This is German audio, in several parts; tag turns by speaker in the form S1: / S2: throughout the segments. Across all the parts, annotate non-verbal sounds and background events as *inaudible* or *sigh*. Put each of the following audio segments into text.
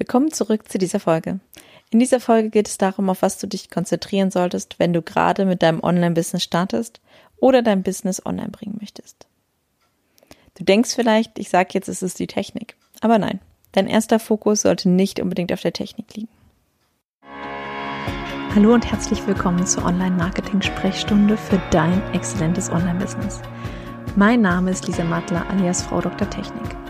S1: Willkommen zurück zu dieser Folge. In dieser Folge geht es darum, auf was du dich konzentrieren solltest, wenn du gerade mit deinem Online-Business startest oder dein Business online bringen möchtest. Du denkst vielleicht, ich sage jetzt, es ist die Technik. Aber nein, dein erster Fokus sollte nicht unbedingt auf der Technik liegen. Hallo und herzlich willkommen zur Online-Marketing-Sprechstunde für dein exzellentes Online-Business. Mein Name ist Lisa Mattler alias Frau Dr. Technik.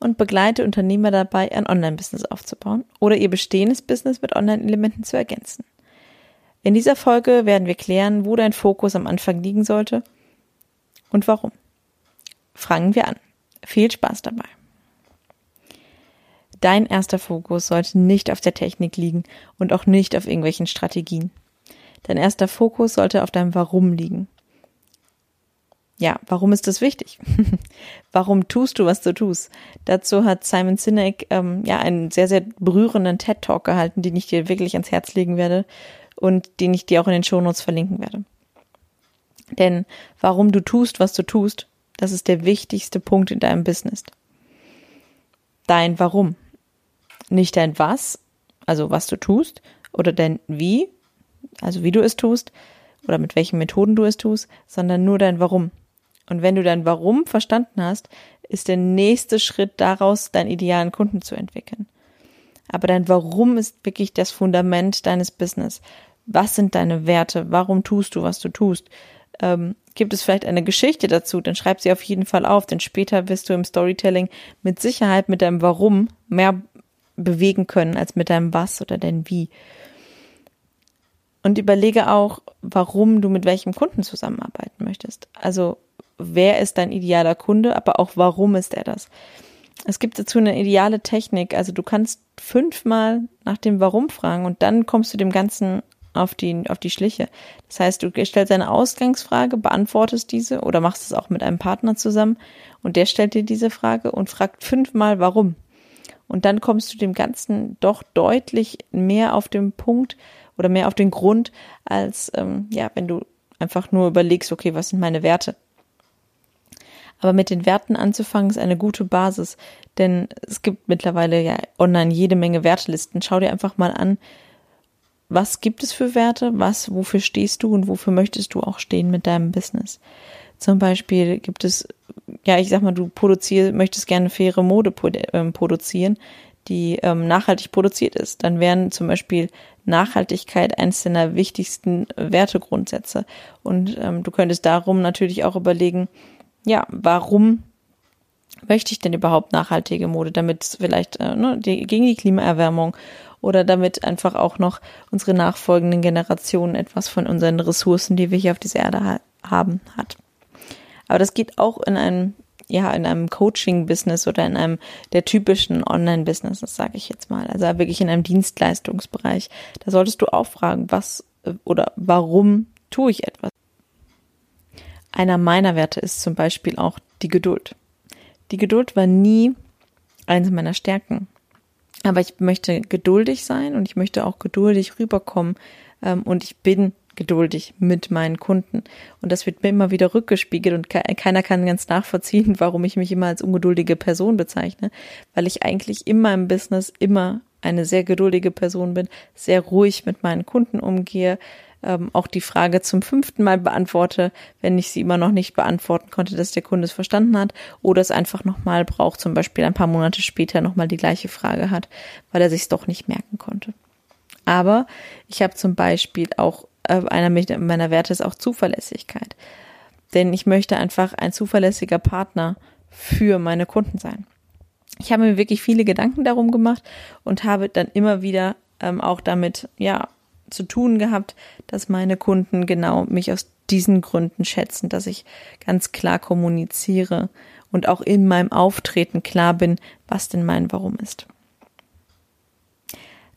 S1: und begleite Unternehmer dabei, ein Online-Business aufzubauen oder ihr bestehendes Business mit Online-Elementen zu ergänzen. In dieser Folge werden wir klären, wo dein Fokus am Anfang liegen sollte und warum. Fangen wir an. Viel Spaß dabei. Dein erster Fokus sollte nicht auf der Technik liegen und auch nicht auf irgendwelchen Strategien. Dein erster Fokus sollte auf deinem Warum liegen. Ja, warum ist das wichtig? *laughs* warum tust du, was du tust? Dazu hat Simon Sinek ähm, ja einen sehr, sehr berührenden TED-Talk gehalten, den ich dir wirklich ans Herz legen werde und den ich dir auch in den Shownotes verlinken werde. Denn warum du tust, was du tust, das ist der wichtigste Punkt in deinem Business. Dein Warum. Nicht dein Was, also was du tust, oder dein Wie, also wie du es tust, oder mit welchen Methoden du es tust, sondern nur dein Warum. Und wenn du dein Warum verstanden hast, ist der nächste Schritt daraus, deinen idealen Kunden zu entwickeln. Aber dein Warum ist wirklich das Fundament deines Business. Was sind deine Werte? Warum tust du, was du tust? Ähm, gibt es vielleicht eine Geschichte dazu? Dann schreib sie auf jeden Fall auf, denn später wirst du im Storytelling mit Sicherheit mit deinem Warum mehr bewegen können als mit deinem Was oder dein Wie. Und überlege auch, warum du mit welchem Kunden zusammenarbeiten möchtest. Also wer ist dein idealer Kunde, aber auch warum ist er das. Es gibt dazu eine ideale Technik. Also du kannst fünfmal nach dem Warum fragen und dann kommst du dem Ganzen auf die, auf die Schliche. Das heißt, du stellst eine Ausgangsfrage, beantwortest diese oder machst es auch mit einem Partner zusammen und der stellt dir diese Frage und fragt fünfmal warum. Und dann kommst du dem Ganzen doch deutlich mehr auf den Punkt oder mehr auf den Grund, als ähm, ja, wenn du einfach nur überlegst, okay, was sind meine Werte? Aber mit den Werten anzufangen ist eine gute Basis, denn es gibt mittlerweile ja online jede Menge Wertelisten. Schau dir einfach mal an, was gibt es für Werte, was, wofür stehst du und wofür möchtest du auch stehen mit deinem Business. Zum Beispiel gibt es, ja, ich sag mal, du produzierst, möchtest gerne faire Mode ähm, produzieren, die ähm, nachhaltig produziert ist. Dann wären zum Beispiel Nachhaltigkeit eines deiner wichtigsten Wertegrundsätze. Und ähm, du könntest darum natürlich auch überlegen, ja, warum möchte ich denn überhaupt nachhaltige Mode? Damit vielleicht äh, ne, die, gegen die Klimaerwärmung oder damit einfach auch noch unsere nachfolgenden Generationen etwas von unseren Ressourcen, die wir hier auf dieser Erde ha haben, hat. Aber das geht auch in einem ja, in einem Coaching-Business oder in einem der typischen Online-Business, das sage ich jetzt mal. Also wirklich in einem Dienstleistungsbereich. Da solltest du auch fragen, was äh, oder warum tue ich etwas? Einer meiner Werte ist zum Beispiel auch die Geduld. Die Geduld war nie eines meiner Stärken. Aber ich möchte geduldig sein und ich möchte auch geduldig rüberkommen. Ähm, und ich bin geduldig mit meinen Kunden. Und das wird mir immer wieder rückgespiegelt und keiner kann ganz nachvollziehen, *laughs* warum ich mich immer als ungeduldige Person bezeichne, weil ich eigentlich in meinem Business immer eine sehr geduldige Person bin, sehr ruhig mit meinen Kunden umgehe, ähm, auch die Frage zum fünften Mal beantworte, wenn ich sie immer noch nicht beantworten konnte, dass der Kunde es verstanden hat oder es einfach nochmal braucht, zum Beispiel ein paar Monate später nochmal die gleiche Frage hat, weil er sich es doch nicht merken konnte. Aber ich habe zum Beispiel auch, äh, einer meiner Werte ist auch Zuverlässigkeit. Denn ich möchte einfach ein zuverlässiger Partner für meine Kunden sein. Ich habe mir wirklich viele Gedanken darum gemacht und habe dann immer wieder ähm, auch damit, ja, zu tun gehabt, dass meine Kunden genau mich aus diesen Gründen schätzen, dass ich ganz klar kommuniziere und auch in meinem Auftreten klar bin, was denn mein Warum ist.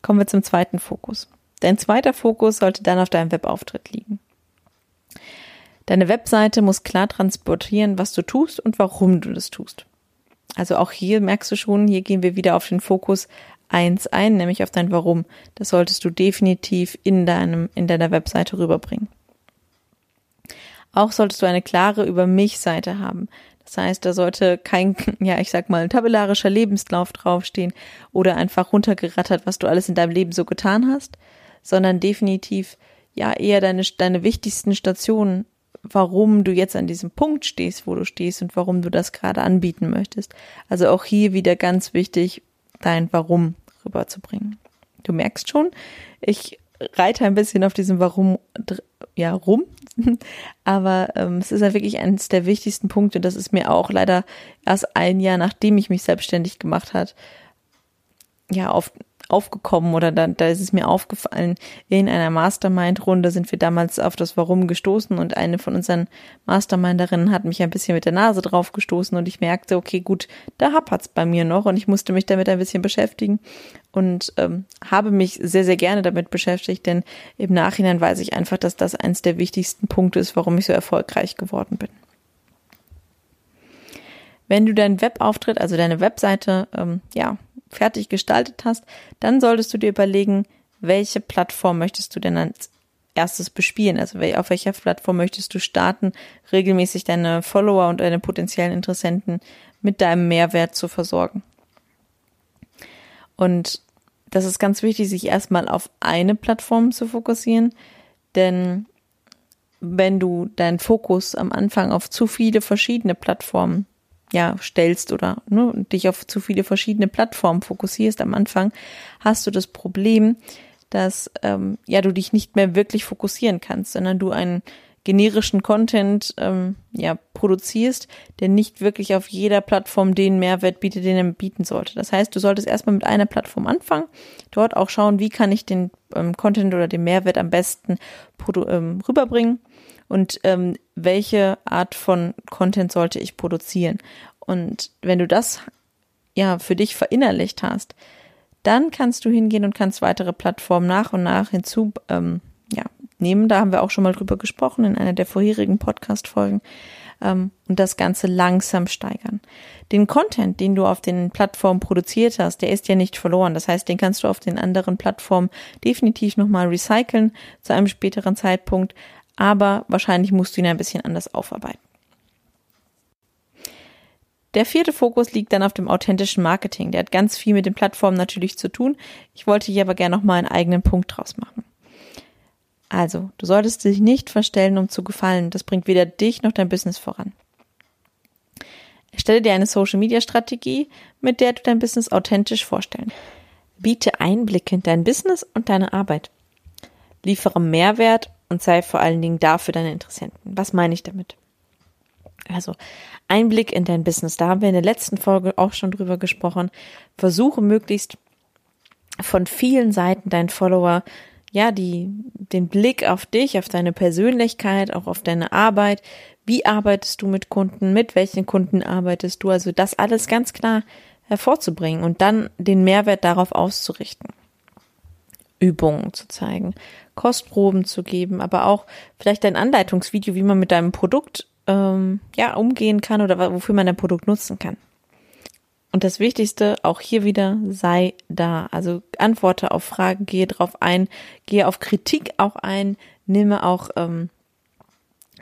S1: Kommen wir zum zweiten Fokus. Dein zweiter Fokus sollte dann auf deinem Webauftritt liegen. Deine Webseite muss klar transportieren, was du tust und warum du das tust. Also auch hier merkst du schon, hier gehen wir wieder auf den Fokus eins ein, nämlich auf dein Warum. Das solltest du definitiv in deinem, in deiner Webseite rüberbringen. Auch solltest du eine klare Über mich Seite haben. Das heißt, da sollte kein, *laughs* ja, ich sag mal, tabellarischer Lebenslauf draufstehen oder einfach runtergerattert, was du alles in deinem Leben so getan hast, sondern definitiv, ja, eher deine, deine wichtigsten Stationen, warum du jetzt an diesem Punkt stehst, wo du stehst und warum du das gerade anbieten möchtest. Also auch hier wieder ganz wichtig, dein Warum rüberzubringen. Du merkst schon, ich reite ein bisschen auf diesem Warum ja rum, *laughs* aber ähm, es ist ja wirklich eines der wichtigsten Punkte. Das ist mir auch leider erst ein Jahr nachdem ich mich selbstständig gemacht hat, ja auf aufgekommen oder da, da ist es mir aufgefallen, in einer Mastermind-Runde sind wir damals auf das Warum gestoßen und eine von unseren Masterminderinnen hat mich ein bisschen mit der Nase drauf gestoßen und ich merkte, okay, gut, da hapert's bei mir noch und ich musste mich damit ein bisschen beschäftigen und ähm, habe mich sehr, sehr gerne damit beschäftigt, denn im Nachhinein weiß ich einfach, dass das eins der wichtigsten Punkte ist, warum ich so erfolgreich geworden bin. Wenn du deinen Webauftritt, also deine Webseite, ähm, ja, fertig gestaltet hast, dann solltest du dir überlegen, welche Plattform möchtest du denn als erstes bespielen? Also auf welcher Plattform möchtest du starten, regelmäßig deine Follower und deine potenziellen Interessenten mit deinem Mehrwert zu versorgen? Und das ist ganz wichtig, sich erstmal auf eine Plattform zu fokussieren, denn wenn du deinen Fokus am Anfang auf zu viele verschiedene Plattformen ja, stellst oder ne, dich auf zu viele verschiedene Plattformen fokussierst am Anfang, hast du das Problem, dass ähm, ja du dich nicht mehr wirklich fokussieren kannst, sondern du einen generischen Content ähm, ja produzierst, der nicht wirklich auf jeder Plattform den Mehrwert bietet, den er bieten sollte. Das heißt, du solltest erstmal mit einer Plattform anfangen, dort auch schauen, wie kann ich den ähm, Content oder den Mehrwert am besten ähm, rüberbringen und ähm, welche Art von Content sollte ich produzieren. Und wenn du das ja für dich verinnerlicht hast, dann kannst du hingehen und kannst weitere Plattformen nach und nach hinzu ähm, ja, nehmen. Da haben wir auch schon mal drüber gesprochen in einer der vorherigen Podcast-Folgen. Ähm, und das Ganze langsam steigern. Den Content, den du auf den Plattformen produziert hast, der ist ja nicht verloren. Das heißt, den kannst du auf den anderen Plattformen definitiv nochmal recyceln zu einem späteren Zeitpunkt aber wahrscheinlich musst du ihn ein bisschen anders aufarbeiten. Der vierte Fokus liegt dann auf dem authentischen Marketing. Der hat ganz viel mit den Plattformen natürlich zu tun. Ich wollte hier aber gerne noch mal einen eigenen Punkt draus machen. Also, du solltest dich nicht verstellen, um zu gefallen. Das bringt weder dich noch dein Business voran. Erstelle dir eine Social Media Strategie, mit der du dein Business authentisch vorstellen. Biete Einblicke in dein Business und deine Arbeit. Liefere Mehrwert und sei vor allen Dingen da für deine Interessenten. Was meine ich damit? Also Einblick in dein Business. Da haben wir in der letzten Folge auch schon drüber gesprochen. Versuche möglichst von vielen Seiten deinen Follower ja, die, den Blick auf dich, auf deine Persönlichkeit, auch auf deine Arbeit. Wie arbeitest du mit Kunden? Mit welchen Kunden arbeitest du? Also das alles ganz klar hervorzubringen und dann den Mehrwert darauf auszurichten. Übungen zu zeigen, Kostproben zu geben, aber auch vielleicht ein Anleitungsvideo, wie man mit deinem Produkt ähm, ja umgehen kann oder wofür man dein Produkt nutzen kann. Und das Wichtigste, auch hier wieder, sei da. Also antworte auf Fragen, gehe drauf ein, gehe auf Kritik auch ein, nehme auch ähm,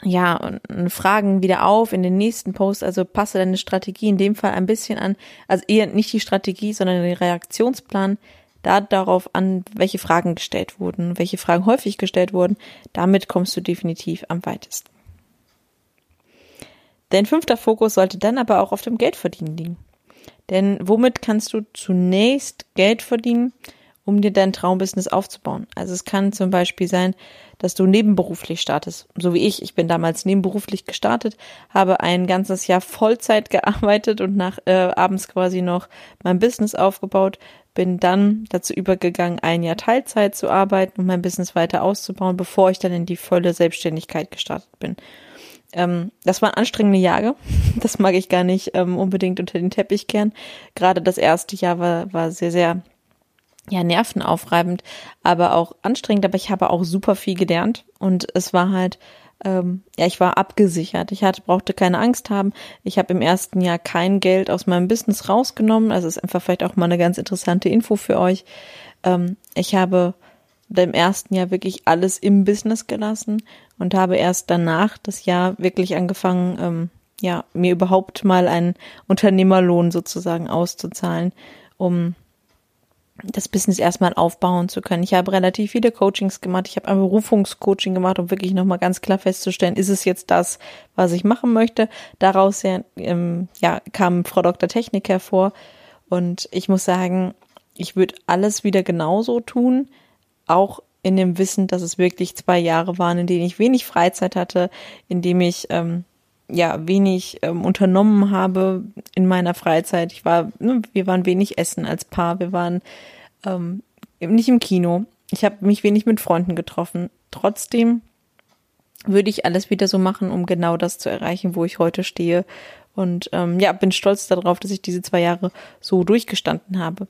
S1: ja Fragen wieder auf in den nächsten Post. Also passe deine Strategie in dem Fall ein bisschen an. Also eher nicht die Strategie, sondern den Reaktionsplan da darauf an, welche Fragen gestellt wurden, welche Fragen häufig gestellt wurden, damit kommst du definitiv am weitesten. Dein fünfter Fokus sollte dann aber auch auf dem Geldverdienen liegen. Denn womit kannst du zunächst Geld verdienen, um dir dein Traumbusiness aufzubauen? Also es kann zum Beispiel sein, dass du nebenberuflich startest. So wie ich. Ich bin damals nebenberuflich gestartet, habe ein ganzes Jahr Vollzeit *laughs* gearbeitet und nach äh, abends quasi noch mein Business aufgebaut, bin dann dazu übergegangen, ein Jahr Teilzeit zu arbeiten und mein Business weiter auszubauen, bevor ich dann in die volle Selbstständigkeit gestartet bin. Ähm, das waren anstrengende Jahre. *laughs* Das mag ich gar nicht ähm, unbedingt unter den Teppich kehren. Gerade das erste Jahr war, war sehr, sehr ja, nervenaufreibend, aber auch anstrengend, aber ich habe auch super viel gelernt und es war halt, ähm, ja, ich war abgesichert. Ich hatte, brauchte keine Angst haben. Ich habe im ersten Jahr kein Geld aus meinem Business rausgenommen. Also ist einfach vielleicht auch mal eine ganz interessante Info für euch. Ähm, ich habe im ersten Jahr wirklich alles im Business gelassen und habe erst danach das Jahr wirklich angefangen, ähm, ja, mir überhaupt mal einen Unternehmerlohn sozusagen auszuzahlen, um das Business erstmal aufbauen zu können. Ich habe relativ viele Coachings gemacht. Ich habe ein Berufungscoaching gemacht, um wirklich nochmal ganz klar festzustellen, ist es jetzt das, was ich machen möchte. Daraus ja, ähm, ja, kam Frau Dr. Technik hervor. Und ich muss sagen, ich würde alles wieder genauso tun, auch in dem Wissen, dass es wirklich zwei Jahre waren, in denen ich wenig Freizeit hatte, in dem ich ähm, ja wenig ähm, unternommen habe in meiner Freizeit. Ich war, ne, wir waren wenig essen als Paar, wir waren ähm, nicht im Kino. Ich habe mich wenig mit Freunden getroffen. Trotzdem würde ich alles wieder so machen, um genau das zu erreichen, wo ich heute stehe. Und ähm, ja, bin stolz darauf, dass ich diese zwei Jahre so durchgestanden habe.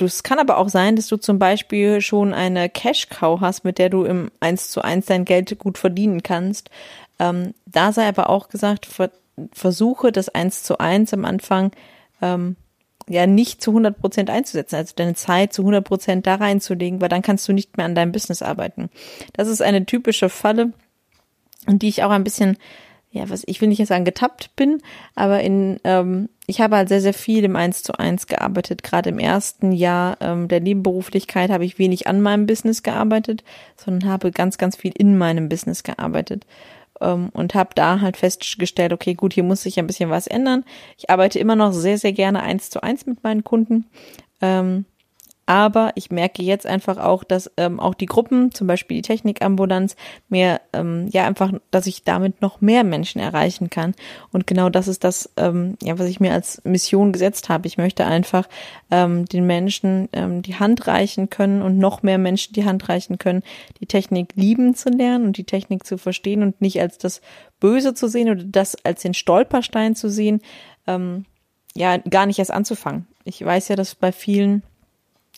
S1: Es kann aber auch sein, dass du zum Beispiel schon eine Cash-Cow hast, mit der du im 1 zu 1 dein Geld gut verdienen kannst. Ähm, da sei aber auch gesagt, ver versuche das eins zu eins am Anfang ähm, ja nicht zu 100 Prozent einzusetzen, also deine Zeit zu 100 Prozent da reinzulegen, weil dann kannst du nicht mehr an deinem Business arbeiten. Das ist eine typische Falle, die ich auch ein bisschen, ja, was ich will nicht sagen getappt bin, aber in, ähm, ich habe halt sehr, sehr viel im Eins zu eins gearbeitet. Gerade im ersten Jahr ähm, der Nebenberuflichkeit habe ich wenig an meinem Business gearbeitet, sondern habe ganz, ganz viel in meinem Business gearbeitet ähm, und habe da halt festgestellt, okay, gut, hier muss sich ein bisschen was ändern. Ich arbeite immer noch sehr, sehr gerne eins zu eins mit meinen Kunden. Ähm, aber ich merke jetzt einfach auch, dass ähm, auch die Gruppen, zum Beispiel die Technikambulanz, mehr, ähm, ja, einfach, dass ich damit noch mehr Menschen erreichen kann. Und genau das ist das, ähm, ja, was ich mir als Mission gesetzt habe. Ich möchte einfach ähm, den Menschen ähm, die Hand reichen können und noch mehr Menschen die Hand reichen können, die Technik lieben zu lernen und die Technik zu verstehen und nicht als das Böse zu sehen oder das als den Stolperstein zu sehen, ähm, ja, gar nicht erst anzufangen. Ich weiß ja, dass bei vielen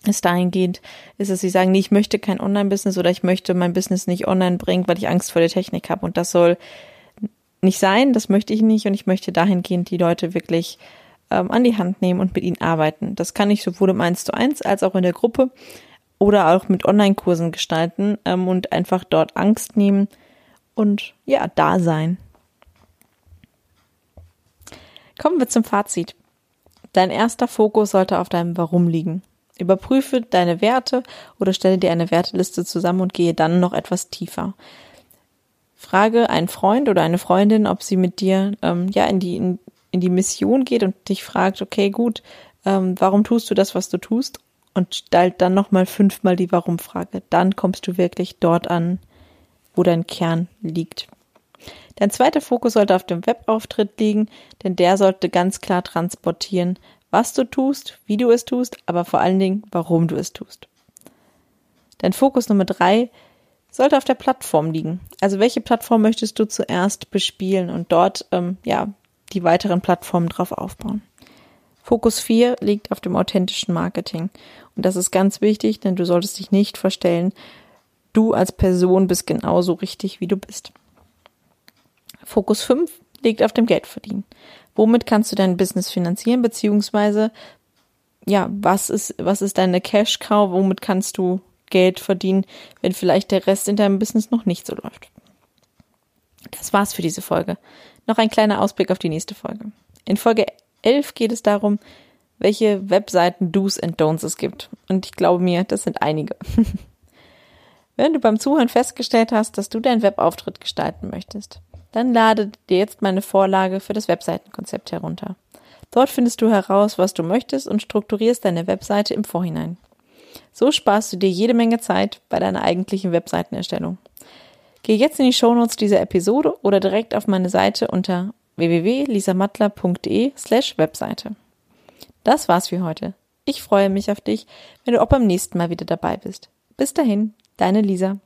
S1: es dahingehend ist, dass sie sagen, nee, ich möchte kein Online-Business oder ich möchte mein Business nicht online bringen, weil ich Angst vor der Technik habe. Und das soll nicht sein, das möchte ich nicht. Und ich möchte dahingehend die Leute wirklich ähm, an die Hand nehmen und mit ihnen arbeiten. Das kann ich sowohl im 1 zu 1 als auch in der Gruppe oder auch mit Online-Kursen gestalten ähm, und einfach dort Angst nehmen und ja, da sein. Kommen wir zum Fazit. Dein erster Fokus sollte auf deinem Warum liegen. Überprüfe deine Werte oder stelle dir eine Werteliste zusammen und gehe dann noch etwas tiefer. Frage einen Freund oder eine Freundin, ob sie mit dir ähm, ja in die in, in, die Mission geht und dich fragt, okay, gut, ähm, warum tust du das, was du tust? Und stellt dann nochmal fünfmal die Warum-Frage. Dann kommst du wirklich dort an, wo dein Kern liegt. Dein zweiter Fokus sollte auf dem Webauftritt liegen, denn der sollte ganz klar transportieren, was du tust, wie du es tust, aber vor allen Dingen, warum du es tust. Dein Fokus Nummer drei sollte auf der Plattform liegen. Also welche Plattform möchtest du zuerst bespielen und dort ähm, ja die weiteren Plattformen drauf aufbauen. Fokus 4 liegt auf dem authentischen Marketing. Und das ist ganz wichtig, denn du solltest dich nicht verstellen. Du als Person bist genauso richtig, wie du bist. Fokus 5 liegt auf dem Geldverdienen. Womit kannst du dein Business finanzieren, beziehungsweise, ja, was ist, was ist deine Cash Cow? Womit kannst du Geld verdienen, wenn vielleicht der Rest in deinem Business noch nicht so läuft? Das war's für diese Folge. Noch ein kleiner Ausblick auf die nächste Folge. In Folge 11 geht es darum, welche Webseiten Do's and Don'ts es gibt. Und ich glaube mir, das sind einige. *laughs* Wenn du beim Zuhören festgestellt hast, dass du deinen Webauftritt gestalten möchtest, dann lade dir jetzt meine Vorlage für das Webseitenkonzept herunter. Dort findest du heraus, was du möchtest und strukturierst deine Webseite im Vorhinein. So sparst du dir jede Menge Zeit bei deiner eigentlichen Webseitenerstellung. Geh jetzt in die Shownotes dieser Episode oder direkt auf meine Seite unter www.lisamattler.de slash Webseite. Das war's für heute. Ich freue mich auf dich, wenn du auch beim nächsten Mal wieder dabei bist. Bis dahin, deine Lisa.